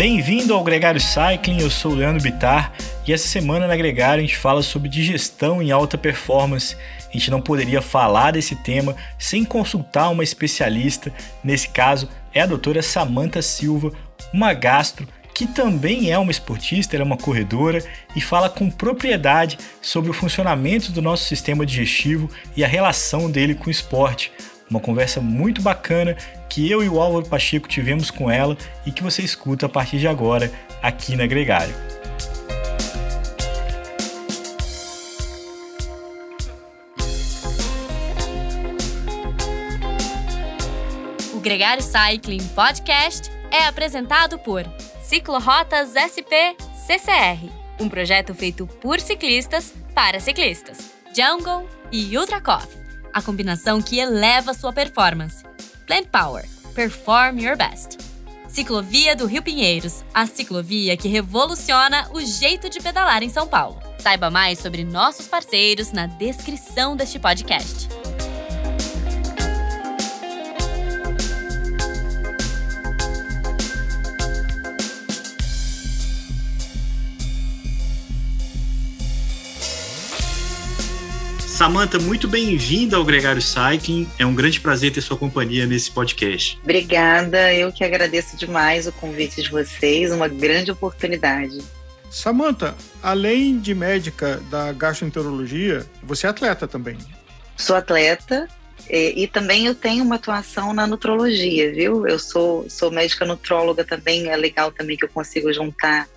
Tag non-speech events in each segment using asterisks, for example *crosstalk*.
Bem-vindo ao Gregário Cycling, eu sou o Leandro Bitar e essa semana na Gregário a gente fala sobre digestão em alta performance. A gente não poderia falar desse tema sem consultar uma especialista, nesse caso é a doutora Samantha Silva, uma gastro que também é uma esportista, ela é uma corredora e fala com propriedade sobre o funcionamento do nosso sistema digestivo e a relação dele com o esporte. Uma conversa muito bacana que eu e o Álvaro Pacheco tivemos com ela e que você escuta a partir de agora aqui na Gregário. O Gregário Cycling Podcast é apresentado por Ciclorotas SP CCR, um projeto feito por ciclistas para ciclistas. Jungle e Ultra Coffee, a combinação que eleva sua performance. Plant Power, perform your best. Ciclovia do Rio Pinheiros, a ciclovia que revoluciona o jeito de pedalar em São Paulo. Saiba mais sobre nossos parceiros na descrição deste podcast. Samanta, muito bem-vinda ao Gregário Cycling. É um grande prazer ter sua companhia nesse podcast. Obrigada, eu que agradeço demais o convite de vocês, uma grande oportunidade. Samanta, além de médica da gastroenterologia, você é atleta também? Sou atleta e, e, também eu tenho uma atuação na nutrologia, viu? Eu sou, sou médica nutróloga também, é legal também que eu consigo juntar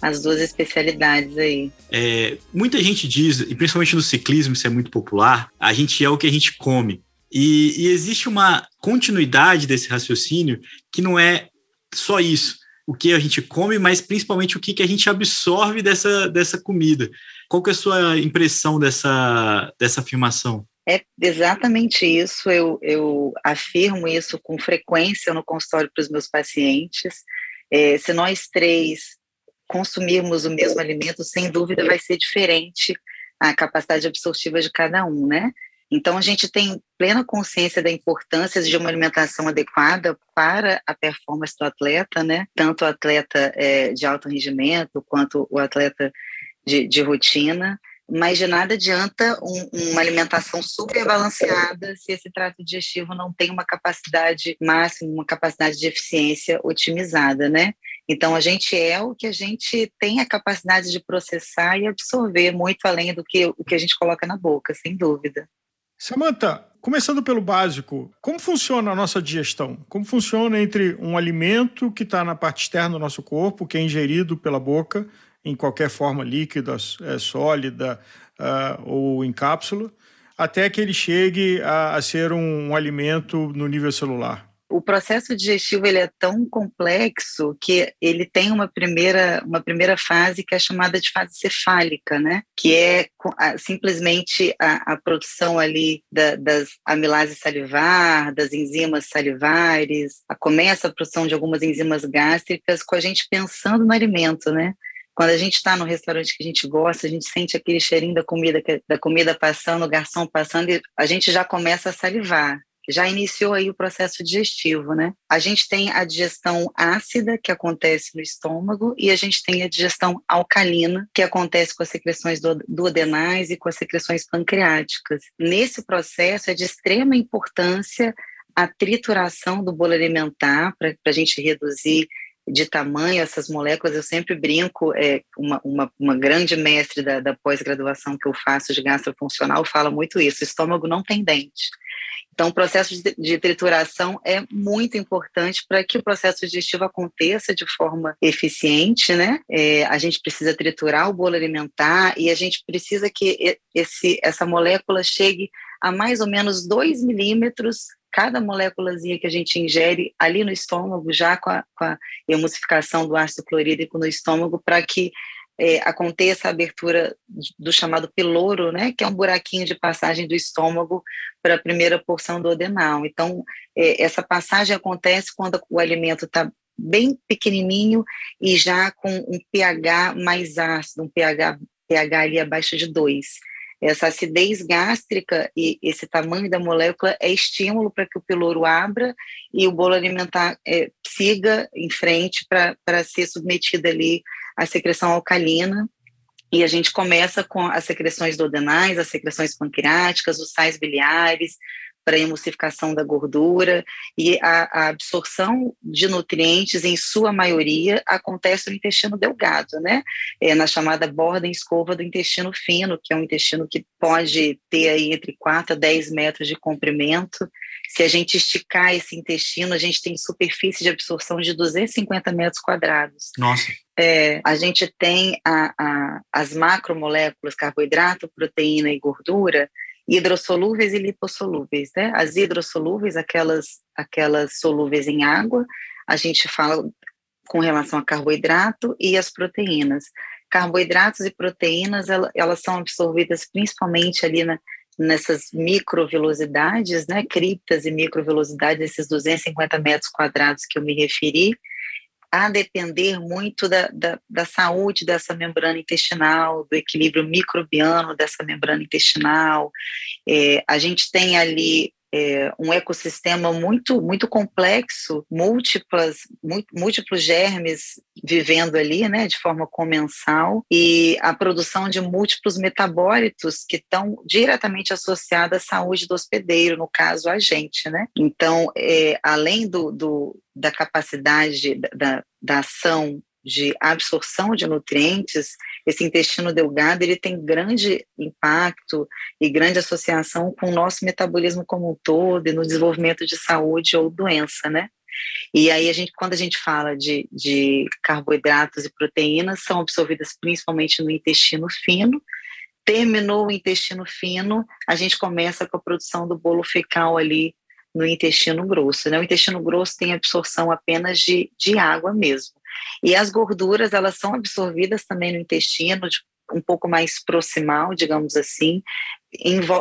as duas especialidades aí. É, muita gente diz, e principalmente no ciclismo isso é muito popular, a gente é o que a gente come. E, e existe uma continuidade desse raciocínio que não é só isso, o que a gente come, mas principalmente o que, que a gente absorve dessa, dessa comida. Qual que é a sua impressão dessa, dessa afirmação? É exatamente isso. Eu, eu afirmo isso com frequência no consultório para os meus pacientes. É, se nós três consumirmos o mesmo alimento, sem dúvida vai ser diferente a capacidade absortiva de cada um, né? Então, a gente tem plena consciência da importância de uma alimentação adequada para a performance do atleta, né? Tanto o atleta é, de alto rendimento quanto o atleta de, de rotina. Mas de nada adianta um, uma alimentação super balanceada se esse trato digestivo não tem uma capacidade máxima, uma capacidade de eficiência otimizada, né? Então, a gente é o que a gente tem a capacidade de processar e absorver muito além do que o que a gente coloca na boca, sem dúvida. Samantha, começando pelo básico, como funciona a nossa digestão? Como funciona entre um alimento que está na parte externa do nosso corpo, que é ingerido pela boca, em qualquer forma líquida, é, sólida uh, ou em cápsula, até que ele chegue a, a ser um, um alimento no nível celular? O processo digestivo ele é tão complexo que ele tem uma primeira, uma primeira fase que é chamada de fase cefálica, né? que é simplesmente a, a produção ali da, das amilases salivar, das enzimas salivares, a, começa a produção de algumas enzimas gástricas com a gente pensando no alimento, né? Quando a gente está no restaurante que a gente gosta, a gente sente aquele cheirinho da comida, da comida passando, o garçom passando, e a gente já começa a salivar já iniciou aí o processo digestivo, né? A gente tem a digestão ácida, que acontece no estômago, e a gente tem a digestão alcalina, que acontece com as secreções duodenais e com as secreções pancreáticas. Nesse processo é de extrema importância a trituração do bolo alimentar para a gente reduzir de tamanho essas moléculas, eu sempre brinco, é, uma, uma, uma grande mestre da, da pós-graduação que eu faço de gastrofuncional fala muito isso, o estômago não tem dente. Então, o processo de, de trituração é muito importante para que o processo digestivo aconteça de forma eficiente, né? É, a gente precisa triturar o bolo alimentar e a gente precisa que esse, essa molécula chegue a mais ou menos 2 milímetros cada moléculazinha que a gente ingere ali no estômago, já com a, com a emulsificação do ácido clorídrico no estômago, para que é, aconteça a abertura do chamado piloro, né, que é um buraquinho de passagem do estômago para a primeira porção do adenal. Então, é, essa passagem acontece quando o alimento está bem pequenininho e já com um pH mais ácido, um pH, pH ali abaixo de 2. Essa acidez gástrica e esse tamanho da molécula é estímulo para que o piloro abra e o bolo alimentar é, siga em frente para ser submetido ali à secreção alcalina. E a gente começa com as secreções duodenais, as secreções pancreáticas, os sais biliares, para a emulsificação da gordura e a, a, absorção de nutrientes, em sua maioria, acontece no intestino delgado, né? É na chamada borda em escova do intestino fino, que é um intestino que pode ter aí entre 4 a 10 metros de comprimento. Se a gente esticar esse intestino, a gente tem superfície de absorção de 250 metros quadrados. Nossa. É, a gente tem a, a, as macromoléculas, carboidrato, proteína e gordura, hidrossolúveis e lipossolúveis, né? As hidrossolúveis, aquelas, aquelas solúveis em água, a gente fala com relação a carboidrato e as proteínas. Carboidratos e proteínas, elas são absorvidas principalmente ali na, nessas microvelocidades, né, criptas e microvelocidades, esses 250 metros quadrados que eu me referi, a depender muito da, da, da, saúde dessa membrana intestinal, do equilíbrio microbiano dessa membrana intestinal. É, a gente tem ali é, um ecossistema muito muito complexo, múltiplas múltiplos germes vivendo ali, né, de forma comensal e a produção de múltiplos metabólitos que estão diretamente associados à saúde do hospedeiro, no caso a gente, né? Então, é, além do, do da capacidade da, da ação de absorção de nutrientes, esse intestino delgado ele tem grande impacto e grande associação com o nosso metabolismo como um todo e no desenvolvimento de saúde ou doença, né? E aí a gente, quando a gente fala de, de carboidratos e proteínas, são absorvidas principalmente no intestino fino. Terminou o intestino fino, a gente começa com a produção do bolo fecal ali no intestino grosso. Né? O intestino grosso tem absorção apenas de, de água mesmo. E as gorduras, elas são absorvidas também no intestino, de, um pouco mais proximal, digamos assim,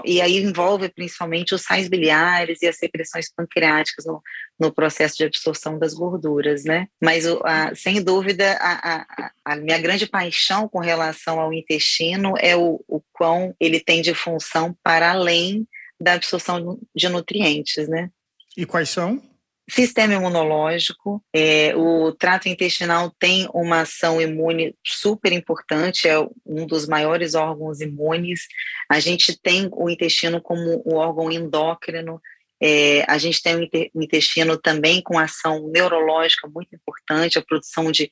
e aí envolve principalmente os sais biliares e as secreções pancreáticas no, no processo de absorção das gorduras, né? Mas, a, sem dúvida, a, a, a, minha grande paixão com relação ao intestino é o, o quão ele tem de função para além da absorção de nutrientes, né? E quais são? Sistema imunológico, é, o trato intestinal tem uma ação imune super importante, é um dos maiores órgãos imunes. A gente tem o intestino como um órgão endócrino, é, a gente tem o intestino também com ação neurológica muito importante, a produção de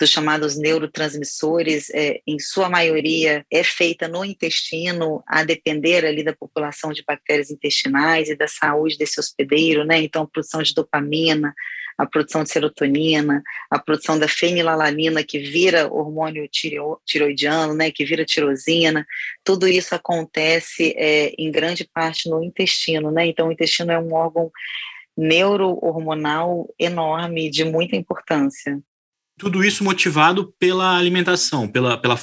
dos chamados neurotransmissores, é, em sua maioria, é feita no intestino, a depender ali da população de bactérias intestinais e da saúde desse hospedeiro, né? Então, a produção de dopamina, a produção de serotonina, a produção da fenilalanina, que vira hormônio tiroidiano, né, que vira tirosina, tudo isso acontece é, em grande parte no intestino, né? Então, o intestino é um órgão neurohormonal enorme, de muita importância. Tudo isso motivado pela alimentação, pela, pela,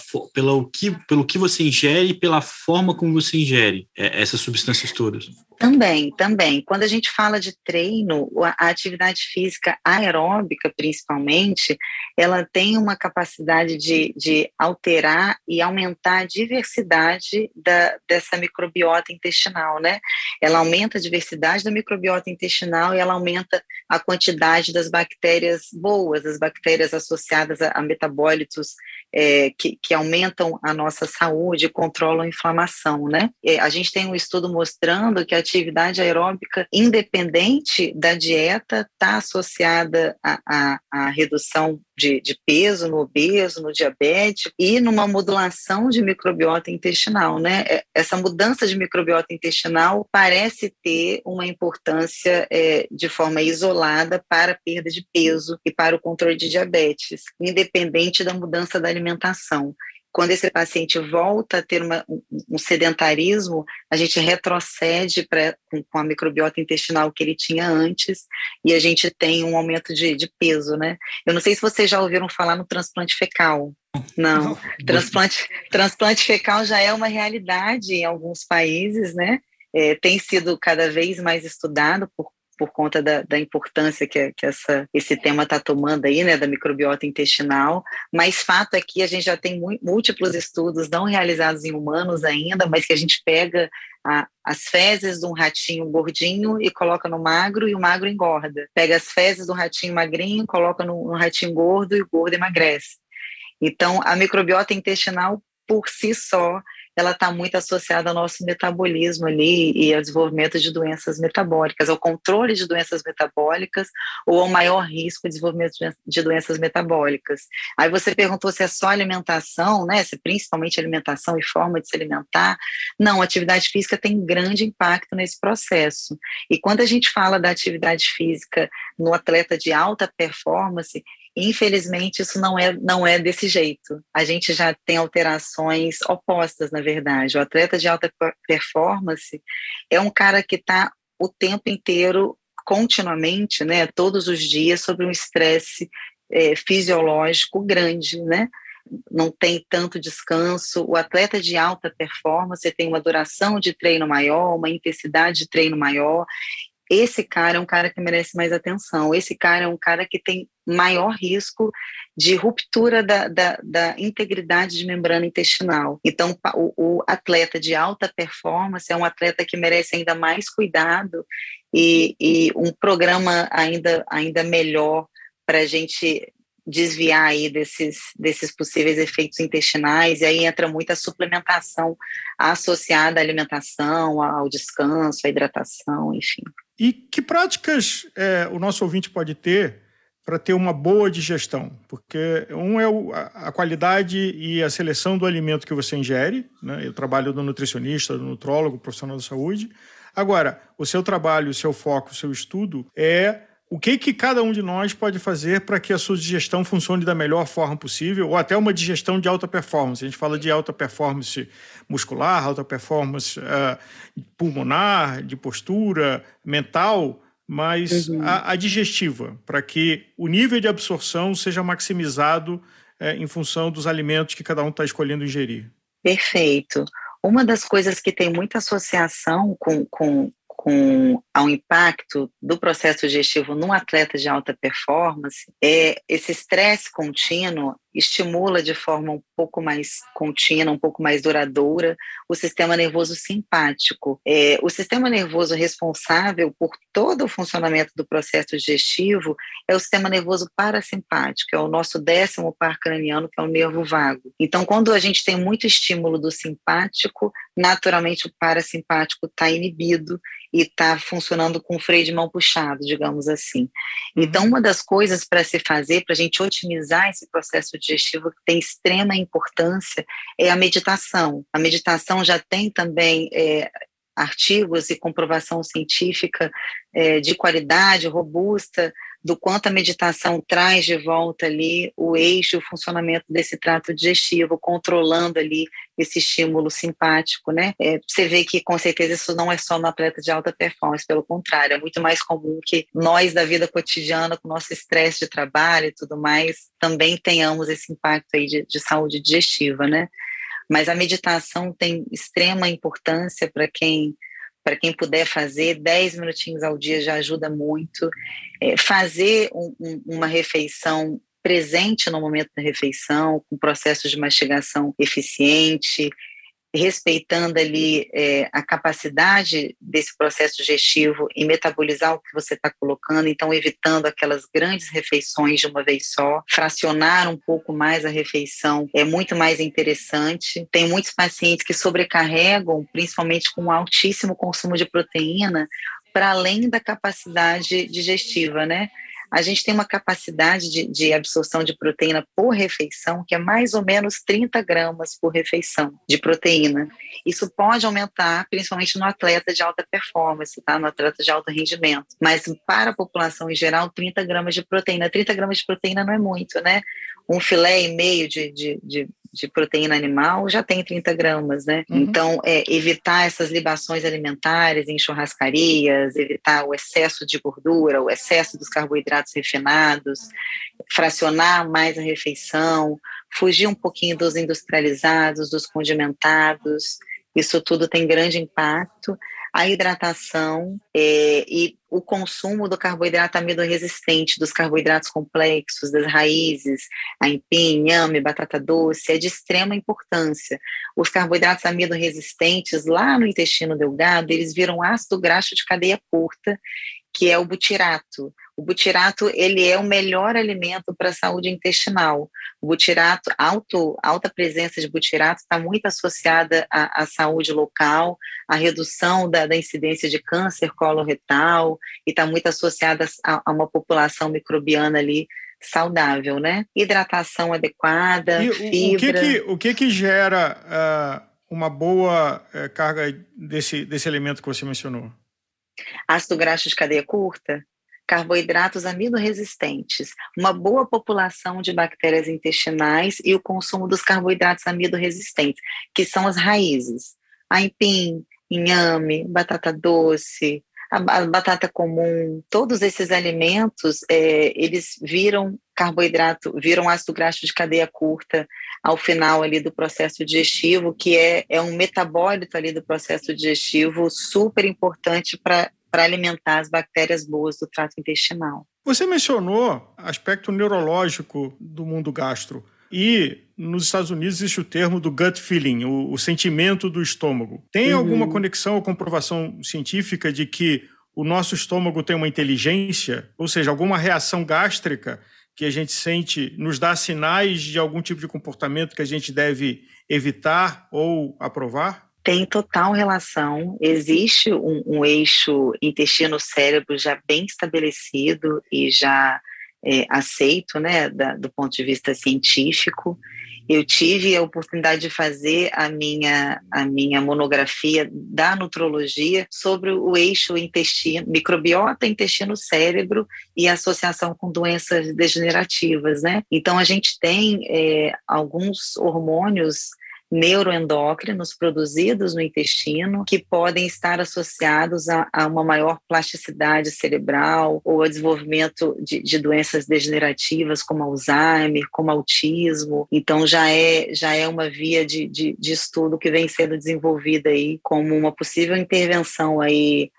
que, pelo que você ingere e pela forma como você ingere é, essas substâncias todas. Também, também. Quando a gente fala de treino, a atividade física aeróbica, principalmente, ela tem uma capacidade de, de alterar e aumentar a diversidade da, dessa microbiota intestinal, né? Ela aumenta a diversidade da microbiota intestinal e ela aumenta a quantidade das bactérias boas, as bactérias associadas a, a metabólitos é, que, que, aumentam a nossa saúde, controlam a inflamação, né? É, a gente tem um estudo mostrando que a atividade aeróbica, independente da dieta, está associada à redução de, de, peso no obeso, no diabético e numa modulação de microbiota intestinal, né? É, essa mudança de microbiota intestinal parece ter uma importância é, de forma isolada para a perda de peso e para o controle de diabetes, independente da mudança da alimentação. Quando esse paciente volta a ter uma, um sedentarismo, a gente retrocede pra, com, com, a microbiota intestinal que ele tinha antes e a gente tem um aumento de, de peso, né? Eu não sei se vocês já ouviram falar no transplante fecal. Não, não. Transplante, transplante fecal já é uma realidade em alguns países, né? É, tem sido cada vez mais estudado por por conta da, da importância que, que essa, esse tema está tomando aí, né, da microbiota intestinal, mas fato é que a gente já tem múltiplos estudos não realizados em humanos ainda, mas que a gente pega a, as fezes de um ratinho gordinho e coloca no magro e o magro engorda. Pega as fezes do ratinho magrinho, coloca no, no ratinho gordo e o gordo emagrece. Então, a microbiota intestinal por si só ela está muito associada ao nosso metabolismo ali e ao desenvolvimento de doenças metabólicas, ao controle de doenças metabólicas ou ao maior risco de desenvolvimento de doenças metabólicas. Aí você perguntou se é só alimentação, né? Se principalmente alimentação e forma de se alimentar. Não, atividade física tem grande impacto nesse processo. E quando a gente fala da atividade física no atleta de alta performance, Infelizmente, isso não é, não é desse jeito. A gente já tem alterações opostas, na verdade. O atleta de alta performance é um cara que está o tempo inteiro, continuamente, né, todos os dias, sobre um estresse é, fisiológico grande, né? não tem tanto descanso. O atleta de alta performance tem uma duração de treino maior, uma intensidade de treino maior, esse cara é um cara que merece mais atenção, esse cara é um cara que tem maior risco de ruptura da, da, da integridade de membrana intestinal. Então, o, o, atleta de alta performance é um atleta que merece ainda mais cuidado e, e um programa ainda, ainda melhor para a gente desviar aí desses, desses possíveis efeitos intestinais, e aí entra muita suplementação associada à alimentação, ao descanso, à hidratação, enfim. E que práticas é, o nosso ouvinte pode ter para ter uma boa digestão? Porque um é o, a, qualidade e a seleção do alimento que você ingere, né? Eu trabalho do nutricionista, do nutrólogo, profissional da saúde. Agora, o seu trabalho, o seu foco, o seu estudo é o que, que cada um de nós pode fazer para que a sua digestão funcione da melhor forma possível, ou até uma digestão de alta performance. A gente fala de alta performance muscular, alta performance uh, pulmonar, de postura, mental, mas uhum. a, a, digestiva, para que o nível de absorção seja maximizado uh, em função dos alimentos que cada um está escolhendo ingerir. Perfeito. Uma das coisas que tem muita associação com, com com ao impacto do processo digestivo num atleta de alta performance, é esse estresse contínuo estimula de forma um pouco mais contínua, um pouco mais duradoura, o sistema nervoso simpático. É, o sistema nervoso responsável por todo o funcionamento do processo digestivo é o sistema nervoso parasimpático, é o nosso décimo par craniano, que é o nervo vago. Então, quando a gente tem muito estímulo do simpático, naturalmente o parasimpático está inibido e está funcionando com o freio de mão puxado, digamos assim. Então, uhum. uma das coisas para se fazer, para a gente otimizar esse processo digestivo que tem extrema importância, é a meditação. A meditação já tem também é, artigos e comprovação científica é, de qualidade robusta do quanto a meditação traz de volta ali o eixo, o funcionamento desse trato digestivo, controlando ali esse estímulo simpático, né? É, você vê que com certeza isso não é só no atleta de alta performance, pelo contrário, é muito mais comum que nós da vida cotidiana, com nosso estresse de trabalho e tudo mais, também tenhamos esse impacto aí de, de saúde digestiva, né? Mas a meditação tem extrema importância para quem para quem puder fazer, 10 minutinhos ao dia já ajuda muito. É, fazer um, um, uma refeição presente no momento da refeição, com processo de mastigação eficiente, respeitando ali é, a capacidade desse processo digestivo em metabolizar o que você está colocando, então evitando aquelas grandes refeições de uma vez só, fracionar um pouco mais a refeição é muito mais interessante. Tem muitos pacientes que sobrecarregam, principalmente com um altíssimo consumo de proteína, para além da capacidade digestiva, né? A gente tem uma capacidade de, de, absorção de proteína por refeição que é mais ou menos 30 gramas por refeição de proteína. Isso pode aumentar, principalmente no atleta de alta performance, tá? no atleta de alto rendimento. Mas para a população em geral, 30 gramas de proteína. 30 gramas de proteína não é muito, né? Um filé e meio de, de, de de proteína animal já tem 30 gramas, né? Uhum. Então, é, evitar essas libações alimentares em churrascarias, evitar o excesso de gordura, o excesso dos carboidratos refinados, fracionar mais a refeição, fugir um pouquinho dos industrializados, dos condimentados, isso tudo tem grande impacto. A hidratação é, e o consumo do carboidrato amido resistente, dos carboidratos complexos, das raízes, aipim, inhame, batata doce, é de extrema importância. Os carboidratos amido resistentes, lá no intestino delgado, eles viram ácido graxo de cadeia curta, que é o butirato. O butirato ele é o melhor alimento para a saúde intestinal. O butirato, alto, alta presença de butirato está muito associada à, à, saúde local, à redução da, da incidência de câncer coloretal e está muito associada a, a, uma população microbiana ali saudável, né? Hidratação adequada, e fibra. O que que, o que, que gera uh, uma boa uh, carga desse, desse elemento que você mencionou? Ácido graxo de cadeia curta, carboidratos amido-resistentes, uma boa população de bactérias intestinais e o consumo dos carboidratos amido-resistentes, que são as raízes. Aipim, inhame, batata doce, a, batata comum, todos esses alimentos, é, eles viram carboidrato, viram ácido graxo de cadeia curta ao final ali do processo digestivo, que é, é um metabólito ali do processo digestivo super importante para para alimentar as bactérias boas do trato intestinal. Você mencionou aspecto neurológico do mundo gastro. E nos Estados Unidos existe o termo do gut feeling, o, o sentimento do estômago. Tem uhum. alguma conexão ou comprovação científica de que o nosso estômago tem uma inteligência, ou seja, alguma reação gástrica que a gente sente nos dá sinais de algum tipo de comportamento que a gente deve evitar ou aprovar? Tem total relação. Existe um, um eixo intestino-cérebro já bem estabelecido e já é, aceito, né, da, do ponto de vista científico. Eu tive a oportunidade de fazer a minha, a minha monografia da nutrologia sobre o eixo intestino, microbiota, intestino-cérebro e associação com doenças degenerativas, né? Então, a gente tem é, alguns hormônios neuroendócrinos produzidos no intestino que podem estar associados a, a uma maior plasticidade cerebral ou a desenvolvimento de, de, doenças degenerativas como Alzheimer, como autismo. Então já é já é uma via de, de, de estudo que vem sendo desenvolvida aí como uma possível intervenção aí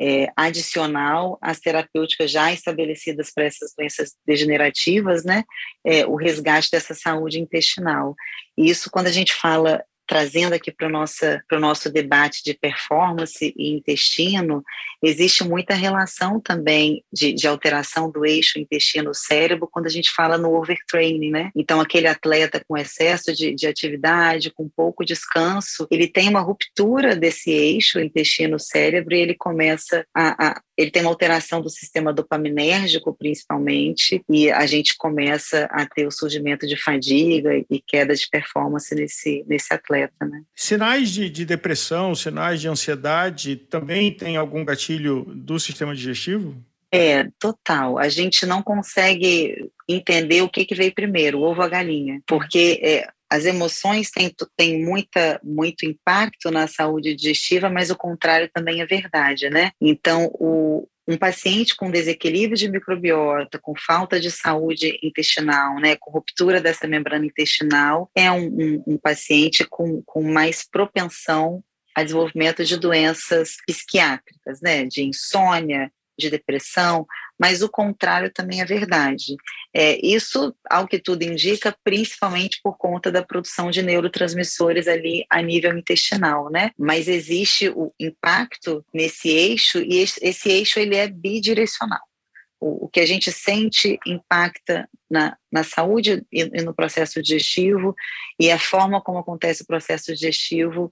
é, adicional às terapêuticas já estabelecidas para essas doenças degenerativas, né, é, o resgate dessa saúde intestinal. E isso, quando a gente fala trazendo aqui para o nosso debate de performance e intestino, existe muita relação também de, de alteração do eixo intestino-cérebro quando a gente fala no overtraining, né? Então, aquele atleta com excesso de, de atividade, com pouco descanso, ele tem uma ruptura desse eixo intestino-cérebro e ele começa a, a ele tem uma alteração do sistema dopaminérgico, principalmente, e a gente começa a ter o surgimento de fadiga e queda de performance nesse, nesse atleta. Né? Sinais de, de depressão, sinais de ansiedade, também tem algum gatilho do sistema digestivo? É, total. A gente não consegue entender o que, que veio primeiro, o ovo ou a galinha, porque é, as emoções têm, têm muita, muito impacto na saúde digestiva, mas o contrário também é verdade, né? Então, o, um paciente com desequilíbrio de microbiota, com falta de saúde intestinal, né, com ruptura dessa membrana intestinal, é um, um, um paciente com, com mais propensão a desenvolvimento de doenças psiquiátricas, né, de insônia, de depressão, mas o contrário também é verdade. É, isso, ao que tudo indica, principalmente por conta da produção de neurotransmissores ali a nível intestinal, né? Mas existe o impacto nesse eixo e esse, eixo ele é bidirecional. O, o, que a gente sente impacta na, na saúde e, e no processo digestivo e a forma como acontece o processo digestivo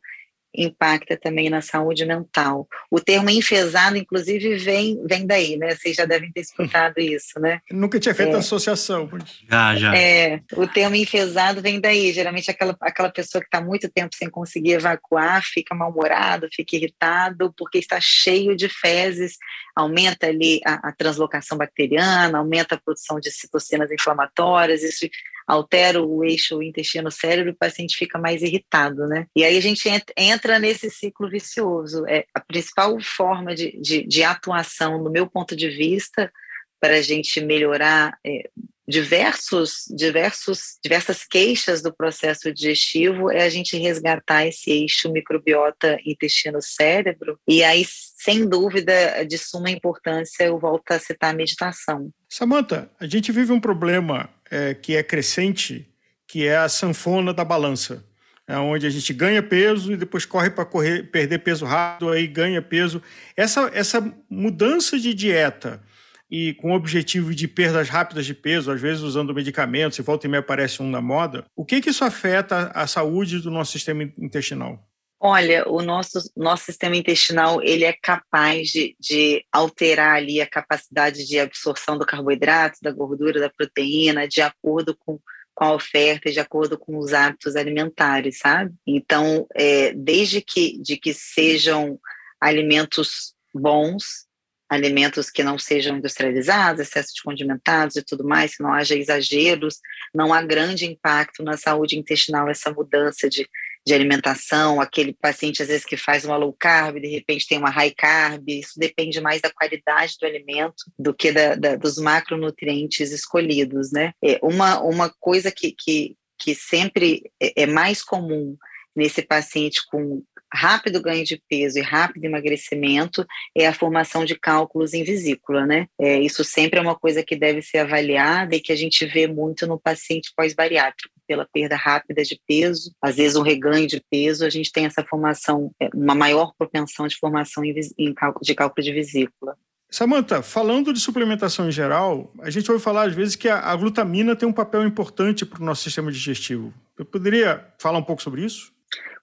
impacta também na saúde mental. O termo enfesado, inclusive, vem, vem daí, né? Vocês já devem ter escutado isso, né? *laughs* Nunca tinha feito é, associação. Já, já. É, o termo enfesado vem daí. Geralmente aquela, aquela pessoa que está muito tempo sem conseguir evacuar fica mal-humorado, fica irritado, porque está cheio de fezes, aumenta ali a, a translocação bacteriana, aumenta a produção de citocinas inflamatórias, isso altera o eixo intestino-cérebro, o paciente fica mais irritado, né? E aí a gente entra nesse ciclo vicioso. É a principal forma de, de, de atuação, no meu ponto de vista, para a gente melhorar é, diversos, diversos, diversas queixas do processo digestivo é a gente resgatar esse eixo microbiota intestino-cérebro, e aí, sem dúvida, de suma importância, eu volto a citar a meditação. Samanta, a gente vive um problema é, que é crescente, que é a sanfona da balança. É onde a gente ganha peso e depois corre para perder peso rápido, aí ganha peso. Essa, essa mudança de dieta, e com o objetivo de perdas rápidas de peso, às vezes usando medicamentos, se volta e meia aparece um na moda, o que, que isso afeta a saúde do nosso sistema intestinal? Olha, o nosso, nosso sistema intestinal ele é capaz de, de alterar ali a capacidade de absorção do carboidrato, da gordura, da proteína, de acordo com, com a oferta, de acordo com os hábitos alimentares, sabe? Então, é, desde que, de que sejam alimentos bons, alimentos que não sejam industrializados, excesso de condimentados e tudo mais, que não haja exageros, não há grande impacto na saúde intestinal essa mudança de, de alimentação, aquele paciente às vezes que faz uma low carb, de repente tem uma high carb, isso depende mais da qualidade do alimento do que da, da, dos macronutrientes escolhidos, né? É uma, uma coisa que, que, que sempre é, é mais comum nesse paciente com rápido ganho de peso e rápido emagrecimento é a formação de cálculos em vesícula, né? É, isso sempre é uma coisa que deve ser avaliada e que a gente vê muito no paciente pós-bariátrico, pela perda rápida de peso, às vezes um reganho de peso, a gente tem essa formação, é, uma maior propensão de formação em, em cálculo, de cálculo de vesícula. Samanta, falando de suplementação em geral, a gente ouve falar às vezes que a, a glutamina tem um papel importante para o nosso sistema digestivo. Eu poderia falar um pouco sobre isso?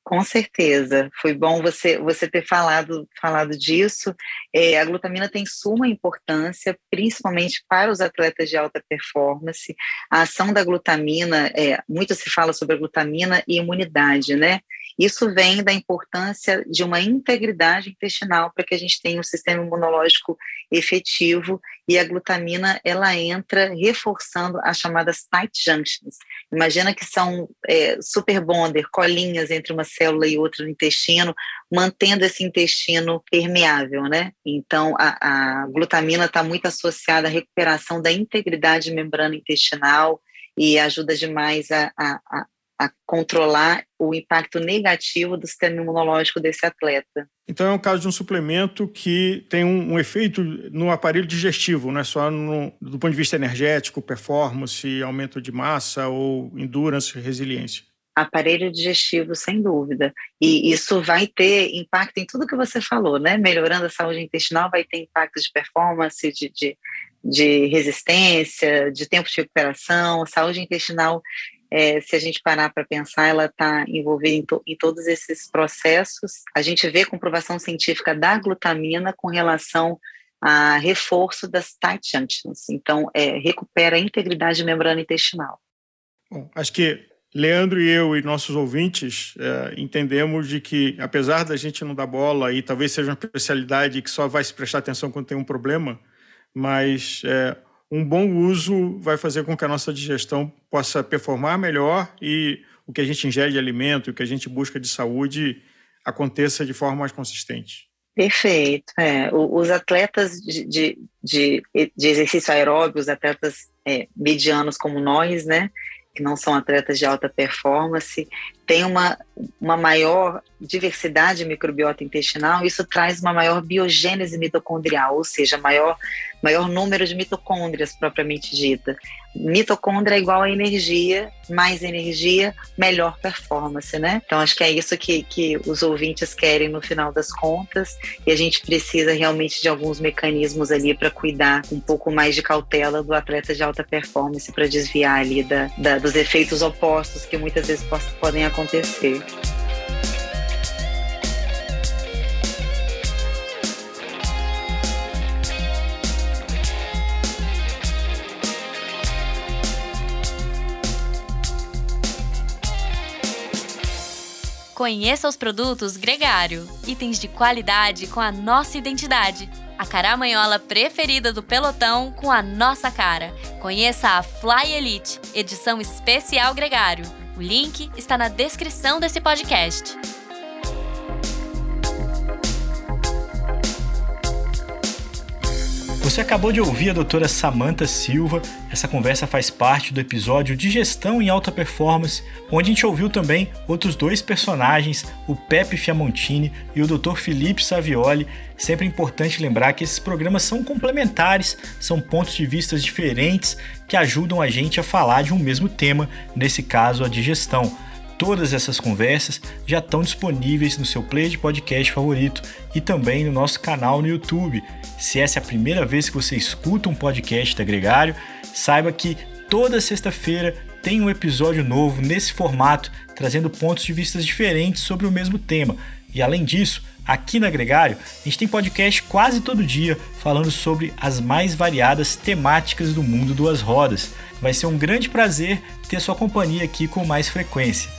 Com certeza, foi bom você, você ter falado, falado disso. É, a glutamina tem suma importância, principalmente para os atletas de alta performance. A ação da glutamina, é, muito se fala sobre a glutamina e imunidade, né? Isso vem da importância de uma integridade intestinal para que a gente tenha um sistema imunológico efetivo e a glutamina ela entra reforçando as chamadas tight junctions. Imagina que são é, super bonder, colinhas entre uma célula e outra no intestino, mantendo esse intestino permeável, né? Então a, a glutamina está muito associada à recuperação da integridade membrana intestinal e ajuda demais a, a, a controlar o impacto negativo do sistema imunológico desse atleta. Então é um caso de um suplemento que tem um, um efeito no aparelho digestivo, não é só no, do ponto de vista energético, performance, aumento de massa ou endurance, resiliência. Aparelho digestivo, sem dúvida. E isso vai ter impacto em tudo que você falou, né? Melhorando a saúde intestinal, vai ter impacto de performance, de, de, de resistência, de tempo de recuperação. Saúde intestinal é, se a gente parar para pensar, ela está envolvida em, to, em, todos esses processos. A gente vê comprovação científica da glutamina com relação a reforço das tight junctions. Então, é, recupera a integridade membrana intestinal. Bom, acho que Leandro e eu e nossos ouvintes é, entendemos de que, apesar da gente não dar bola e talvez seja uma especialidade que só vai se prestar atenção quando tem um problema, mas é, um bom uso vai fazer com que a nossa digestão possa performar melhor e o que a gente ingere de alimento, o que a gente busca de saúde aconteça de forma mais consistente. Perfeito. É. Os atletas de, de, de, exercício aeróbio, os atletas é, medianos como nós, né, que não são atletas de alta performance, têm uma, uma maior diversidade microbiota intestinal, isso traz uma maior biogênese mitocondrial, ou seja, maior, maior número de mitocôndrias propriamente dita. Mitocôndria é igual a energia, mais energia, melhor performance, né? Então acho que é isso que, que os ouvintes querem no final das contas, e a gente precisa realmente de alguns mecanismos ali para cuidar um pouco mais de cautela do atleta de alta performance para desviar ali da, da, dos efeitos opostos que muitas vezes podem acontecer. Conheça os produtos Gregário, itens de qualidade com a nossa identidade. A caramanhola preferida do pelotão com a nossa cara. Conheça a Fly Elite, edição especial Gregário. O link está na descrição desse podcast. Você acabou de ouvir a doutora Samantha Silva. Essa conversa faz parte do episódio de Gestão em Alta Performance, onde a gente ouviu também outros dois personagens, o Pepe Fiamontini e o Dr. Felipe Savioli. Sempre importante lembrar que esses programas são complementares, são pontos de vista diferentes que ajudam a gente a falar de um mesmo tema, nesse caso a digestão. Todas essas conversas já estão disponíveis no seu player de podcast favorito e também no nosso canal no YouTube. Se essa é a primeira vez que você escuta um podcast da Gregário, saiba que toda sexta-feira tem um episódio novo nesse formato, trazendo pontos de vista diferentes sobre o mesmo tema. E além disso, aqui na Gregário, a gente tem podcast quase todo dia falando sobre as mais variadas temáticas do mundo duas rodas. Vai ser um grande prazer ter sua companhia aqui com mais frequência.